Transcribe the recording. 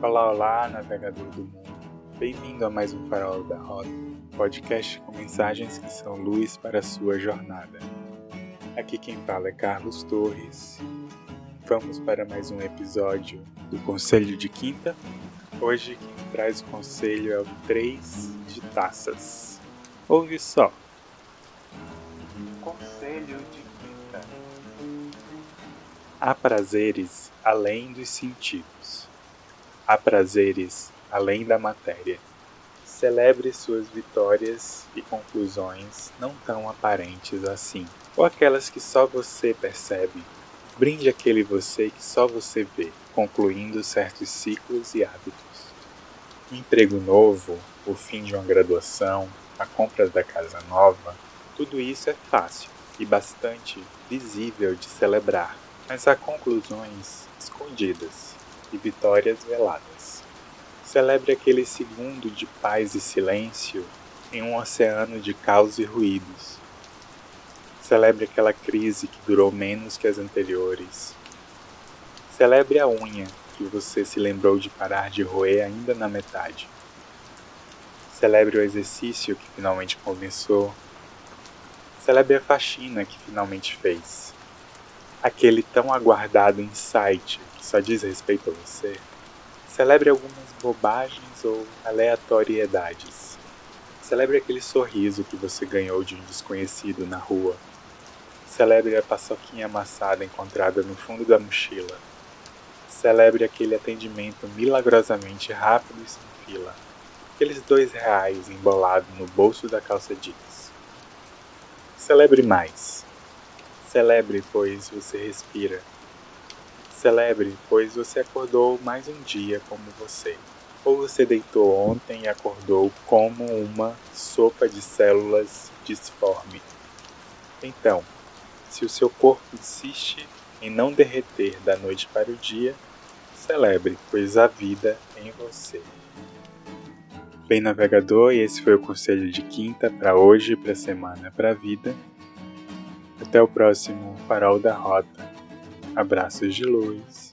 Olá, olá, navegador do mundo. Bem-vindo a mais um Farol da Rota, podcast com mensagens que são luz para a sua jornada. Aqui quem fala é Carlos Torres. Vamos para mais um episódio do Conselho de Quinta. Hoje quem traz o conselho é o 3 de Taças. Ouve só. Conselho de Quinta. Há prazeres além dos sentidos. Há prazeres além da matéria. Celebre suas vitórias e conclusões não tão aparentes assim, ou aquelas que só você percebe. Brinde aquele você que só você vê, concluindo certos ciclos e hábitos. Um emprego novo, o fim de uma graduação, a compra da casa nova, tudo isso é fácil e bastante visível de celebrar, mas há conclusões escondidas e vitórias veladas. Celebre aquele segundo de paz e silêncio em um oceano de caos e ruídos. Celebre aquela crise que durou menos que as anteriores. Celebre a unha que você se lembrou de parar de roer ainda na metade. Celebre o exercício que finalmente começou. Celebre a faxina que finalmente fez aquele tão aguardado insight só diz respeito a você, celebre algumas bobagens ou aleatoriedades. Celebre aquele sorriso que você ganhou de um desconhecido na rua. Celebre a paçoquinha amassada encontrada no fundo da mochila. Celebre aquele atendimento milagrosamente rápido e sem fila. Aqueles dois reais embolados no bolso da calça jeans. Celebre mais Celebre, pois você respira. Celebre, pois você acordou mais um dia como você. Ou você deitou ontem e acordou como uma sopa de células disforme. Então, se o seu corpo insiste em não derreter da noite para o dia, celebre, pois a vida em você. Bem, navegador, e esse foi o conselho de quinta para hoje, para semana, para a vida. Até o próximo Farol da Rota. Abraços de luz.